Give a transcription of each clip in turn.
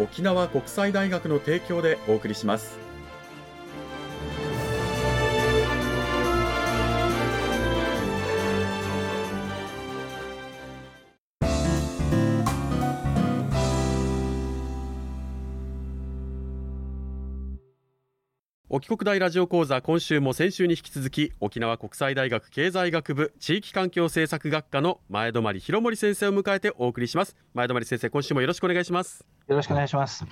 沖縄国際大学の提供でお送りします。沖国大ラジオ講座今週も先週に引き続き沖縄国際大学経済学部地域環境政策学科の前泊博盛先生を迎えてお送りします。前泊先生今週もよろしくお願いします。よろしくお願いします。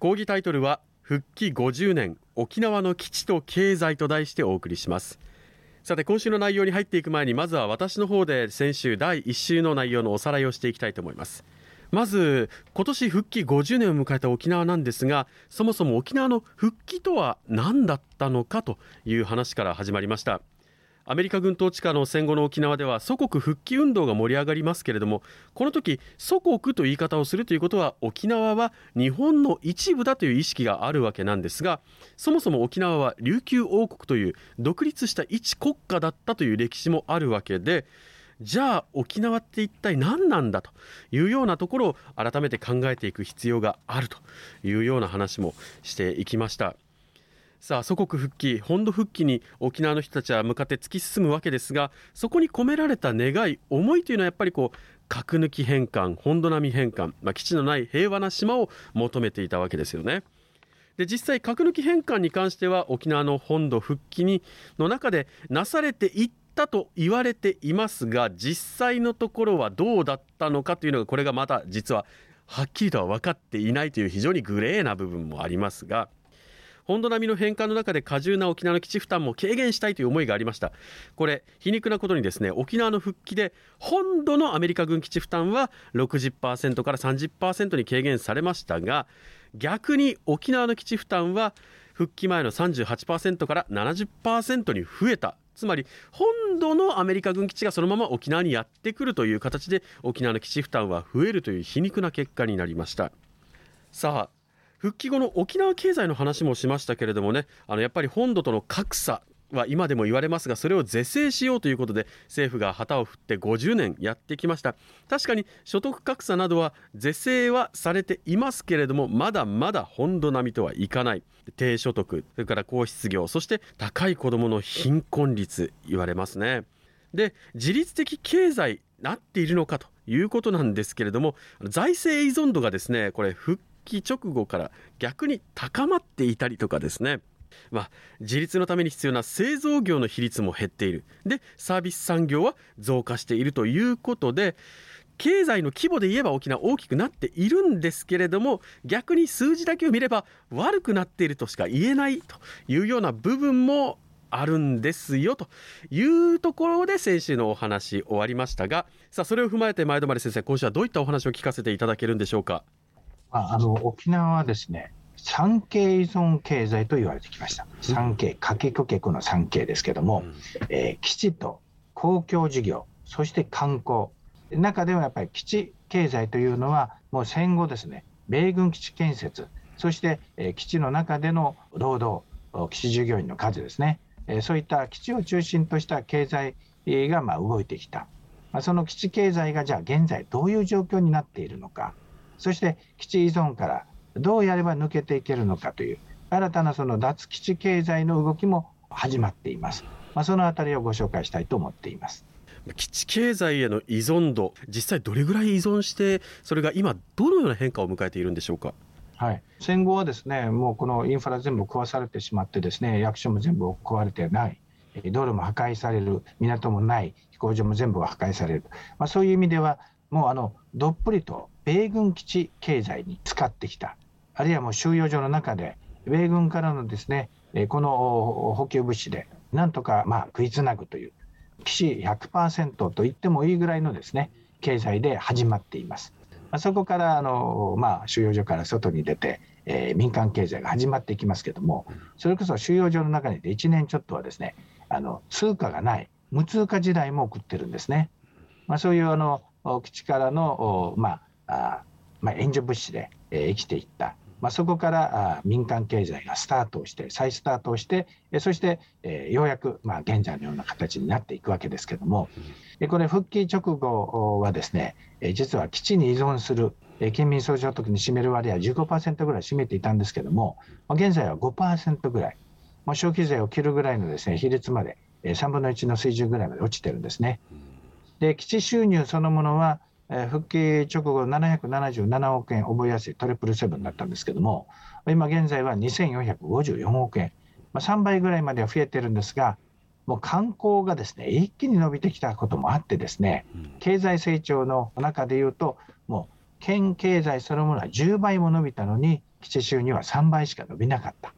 講義タイトルは復帰50年沖縄の基地と経済と題してお送りします。さて今週の内容に入っていく前にまずは私の方で先週第1週の内容のおさらいをしていきたいと思いますまず今年復帰50年を迎えた沖縄なんですがそもそも沖縄の復帰とは何だったのかという話から始まりました。アメリカ軍統治下の戦後の沖縄では祖国復帰運動が盛り上がりますけれどもこの時祖国という言い方をするということは沖縄は日本の一部だという意識があるわけなんですがそもそも沖縄は琉球王国という独立した一国家だったという歴史もあるわけでじゃあ沖縄って一体何なんだというようなところを改めて考えていく必要があるというような話もしていきましたさあ祖国復帰本土復帰に沖縄の人たちは向かって突き進むわけですがそこに込められた願い思いというのはやっぱりこう核抜き返還本土並み返還、まあ、基地のない平和な島を求めていたわけですよね。で実際核抜き返還に関しては沖縄の本土復帰にの中でなされていったと言われていますが実際のところはどうだったのかというのがこれがまた実ははっきりとは分かっていないという非常にグレーな部分もありますが本土並みの返還の中で過重な沖縄の基地負担も軽減したいという思いがありました。これ皮肉なことにですね沖縄の復帰で本土のアメリカ軍基地負担は60%から30%に軽減されましたが逆に沖縄の基地負担は復帰前の38%から70%に増えたつまり本土のアメリカ軍基地がそのまま沖縄にやってくるという形で沖縄の基地負担は増えるという皮肉な結果になりました。さあ復帰後の沖縄経済の話もしましたけれどもねあのやっぱり本土との格差は今でも言われますがそれを是正しようということで政府が旗を振って50年やってきました。確かに所得格差などは是正はされていますけれどもまだまだ本土並みとはいかない。低所得それから高失業そして高い子どもの貧困率言われますね。で自律的経済なっているのかということなんですけれども財政依存度がですねこれ復帰直後から逆に高まっていたりとかですね。まあ、自立のために必要な製造業の比率も減っている。でサービス産業は増加しているということで経済の規模で言えば沖縄大きくなっているんですけれども逆に数字だけを見れば悪くなっているとしか言えないというような部分もあるんですよというところで先週のお話終わりましたがさあそれを踏まえて前泊先生今週はどういったお話を聞かせていただけるんでしょうか？あの沖縄はですね産経依存経済と言われてきました。産経、かけくけくの産経ですけども、うん、えー、基地と公共事業、そして観光。中ではやっぱり基地経済というのは、もう戦後ですね、米軍基地建設、そして、えー、基地の中での労働、基地従業員の数ですね、えー、そういった基地を中心とした経済がまあ動いてきた。まあ、その基地経済がじゃあ現在どういう状況になっているのか、そして基地依存からどうやれば抜けていけるのかという新たなその脱基地経済の動きも始まっています。まあ、そのあたりをご紹介したいと思っています。基地経済への依存度実際どれぐらい依存してそれが今どのような変化を迎えているんでしょうか？はい、戦後はですねもうこのインフラ全部壊されてしまってですね役所も全部壊れてない。道路も破壊される港もない。飛行場も全部破壊される、まあ、そういう意味ではもうあのどっぷりと米軍基地経済に使ってきたあるいはもう収容所の中で米軍からのですねこの補給物資でなんとかまあ食いつなぐという基地100%と言ってもいいぐらいのですね経済で始まっています。まあ、そこからあの、まあ、収容所から外に出て、えー、民間経済が始まっていきますけども、それこそ収容所の中にで1年ちょっとはですね、あの通貨がない無通貨時代も送ってるんですね。まあ、そういうあの基地からの、まああまあ、援助物資で、えー、生きていった。まあ、そこからあ民間経済がスタートをして、再スタートをして、えそして、えー、ようやく、まあ、現在のような形になっていくわけですけども、でこれ、復帰直後はですね、え実は基地に依存する、え県民総所得に占める割合は15%ぐらい占めていたんですけども、まあ、現在は5%ぐらい、まあ、消費税を切るぐらいのです、ね、比率まで、え3分の1の水準ぐらいまで落ちてるんですね。で基地収入そのものは、え復帰直後777億円覚えやすいトリプルセブンだったんですけども今現在は2454億円、まあ、3倍ぐらいまでは増えてるんですがもう観光がですね一気に伸びてきたこともあってですね経済成長の中でいうともう県経済そのものは10倍も伸びたのに基地収入は3倍しか伸びなかった、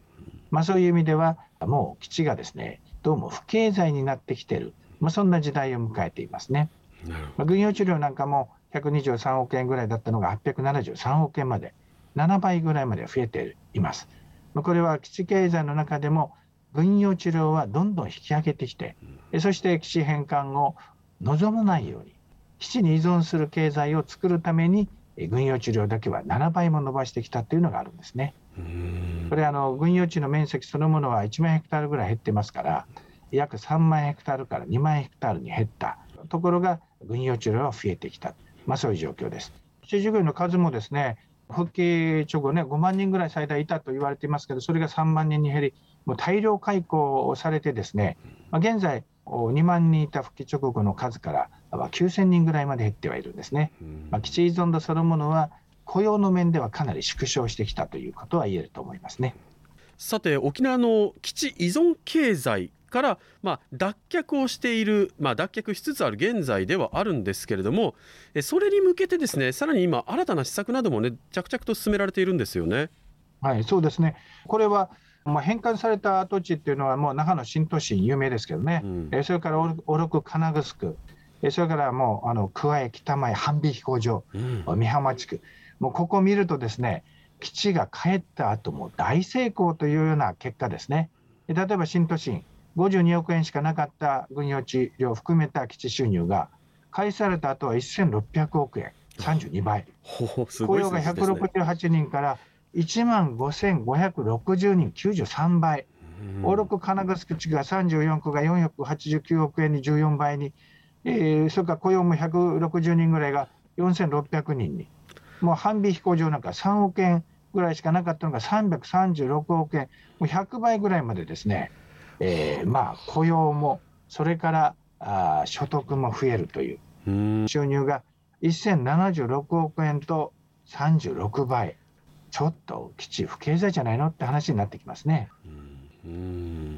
まあ、そういう意味ではもう基地がですねどうも不経済になってきてる、まあ、そんな時代を迎えていますね。まあ、軍用治療なんかも123億円ぐらいだったのが873億円まで、7倍ぐらいまで増えています。これは基地経済の中でも軍用治療はどんどん引き上げてきて、そして基地返還を望まないように、基地に依存する経済を作るために、軍用治療だけは7倍も伸ばしてきたというのがあるんですね。これあの軍用地の面積そのものは1万ヘクタールぐらい減ってますから、約3万ヘクタールから2万ヘクタールに減ったところが軍用治療は増えてきた。まあ、そういう状況です。従業員の数もですね復帰直後ね、5万人ぐらい最大いたと言われていますけど、それが3万人に減り、もう大量解雇をされて、ですね、まあ、現在、2万人いた復帰直後の数から9000人ぐらいまで減ってはいるんですね。まあ、基地依存度そのものは、雇用の面ではかなり縮小してきたということは言えると思いますね。さて、沖縄の基地依存経済から、まあ、脱却をしている、まあ、脱却しつつある現在ではあるんですけれどもそれに向けてですねさらに今新たな施策などもね着々と進められているんですよね。はいそうですね。これはまあ、返還された跡地っていうのは、もう那覇の新都心、有名ですけどね、うん、えそれから小禄金城、えそれからもうあの桑江、北前、半尾飛行場、うん、美浜地区、もうここ見るとですね、基地が帰った後も大成功というような結果ですね。例えば新都心、52億円しかなかった軍用地料を含めた基地収入が、返された後は1600億円、32倍。雇用が168人から1万5560人、93倍。大六金具地区が34区が489億円に14倍に、えー、それから雇用も160人ぐらいが4600人に、もう半尾飛行場なんか3億円ぐらいしかなかったのが336億円、もう100倍ぐらいまでですね、えー、まあ雇用もそれからあ所得も増えるという。収入が1076億円と36倍。ちょっと基地不経済じゃないのって話になってきますね。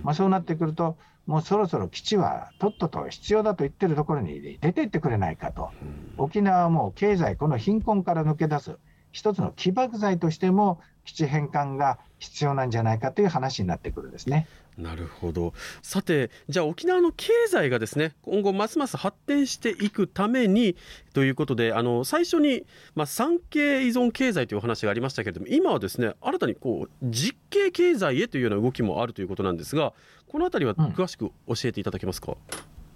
まあ、そうなってくるともうそろそろ基地はとっとと必要だと言ってるところに出ていってくれないかと、沖縄はもう経済、この貧困から抜け出す、一つの起爆剤としても基地返還が必要なんじゃないかという話になってくるんですね。なるほど。さてじゃあ沖縄の経済がですね今後ますます発展していくためにということであの最初に、まあ、産経依存経済というお話がありましたけれども今はですね新たにこう実経経済へというような動きもあるということなんですがこの辺りは詳しく教えていただけますか？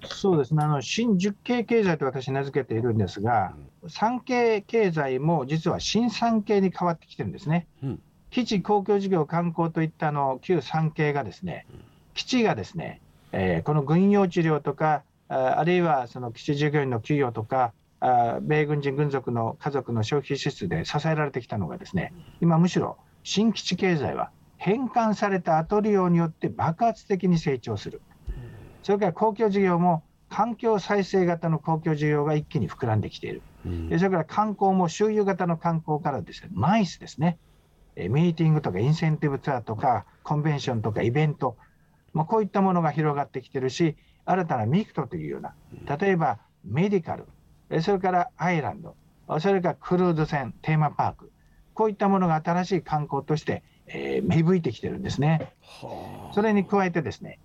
うん、そうですね。あの新十経経済と私名付けているんですが、うん、産経経済も実は新産経に変わってきてるんですね。うん基地公共事業観光といったの旧産経がですね、基地がですね、えー、この軍用治療とか、ああるいはその基地従業員の給与とか、あ米軍人軍属の家族の消費支出で支えられてきたのがですね、今むしろ新基地経済は返還された後利用によって爆発的に成長する。それから公共事業も環境再生型の公共事業が一気に膨らんできている。それから観光も周遊型の観光からですね、マイスですね。ミーティングとかインセンティブツアーとかコンベンションとかイベント、まあ、こういったものが広がってきてるし新たなミクトというような例えばメディカルそれからアイランドそれからクルーズ船テーマパークこういったものが新しい観光として、えー、芽吹いてきてるんですね。それに加えてですね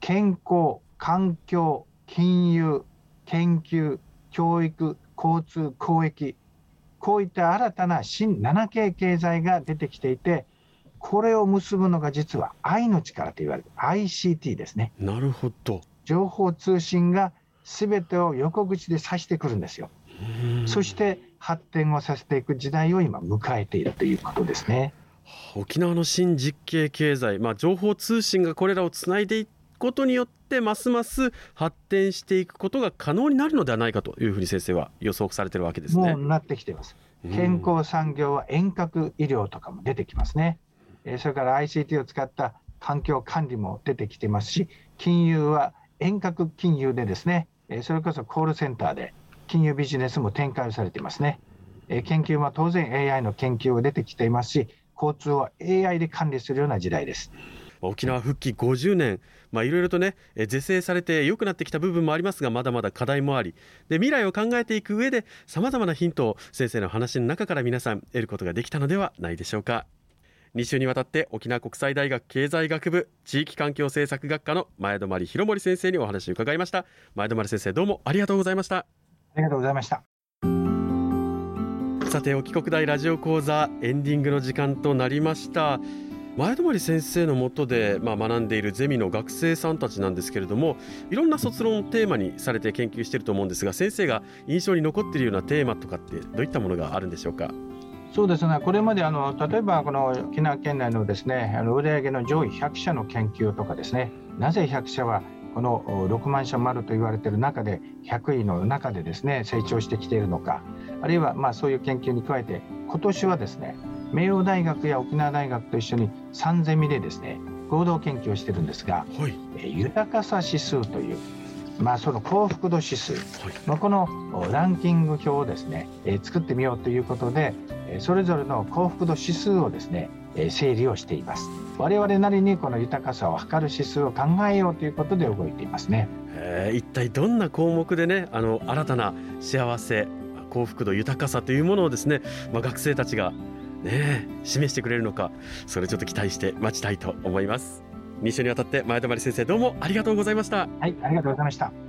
健康環境金融研究教育交通交易こういった新たな新 7K 経済が出てきていてこれを結ぶのが実は愛の力と言われる ICT ですね。なるほど情報通信が全てを横口で指してくるんですよ。そして発展をさせていく時代を今迎えているということですね。沖縄の新実系経済、まあ、情報通信がこれらをつないでいくことによってますます発展していくことが可能になるのではないかというふうに先生は予測されてるわけですね。もうなってきています。健康産業は遠隔医療とかも出てきますね。えそれから ICT を使った環境管理も出てきてますし、金融は遠隔金融でですね、えそれこそコールセンターで金融ビジネスも展開されていますね。え研究は当然 AI の研究が出てきていますし、交通は AI で管理するような時代です。沖縄復帰50年、まあ、いろいろとね是正されて良くなってきた部分もありますがまだまだ課題もあり。で未来を考えていく上でさまざまなヒントを先生の話の中から皆さん得ることができたのではないでしょうか。2週にわたって沖縄国際大学経済学部地域環境政策学科の前泊博盛先生にお話を伺いました。前泊先生どうもありがとうございました。ありがとうございました。さて沖国大ラジオ講座エンディングの時間となりました前泊先生のもとで、まあ、学んでいるゼミの学生さんたちなんですけれどもいろんな卒論をテーマにされて研究していると思うんですが先生が印象に残っているようなテーマとかってどういったものがあるんでしょうか？そうですね、これまであの例えばこの沖縄県内のですねあの売上の上位100社の研究とかですねなぜ100社はこの6万社丸と言われている中で100位の中でですね成長してきているのかあるいはまあそういう研究に加えて今年はですね明王大学や沖縄大学と一緒に3ゼミでですね合同研究をしてるんですが、はい、豊かさ指数というまあ、その幸福度指数、はい、まあ、このランキング表をですね、えー、作ってみようということで、それぞれの幸福度指数をですね、えー、整理をしています。我々なりにこの豊かさを測る指数を考えようということで動いていますね。えー、一体どんな項目でねあの新たな幸せ幸福度豊かさというものをですね、まあ、学生たちがね示してくれるのかそれちょっと期待して待ちたいと思います。2週にわたって前田真理先生どうもありがとうございました。はいありがとうございました。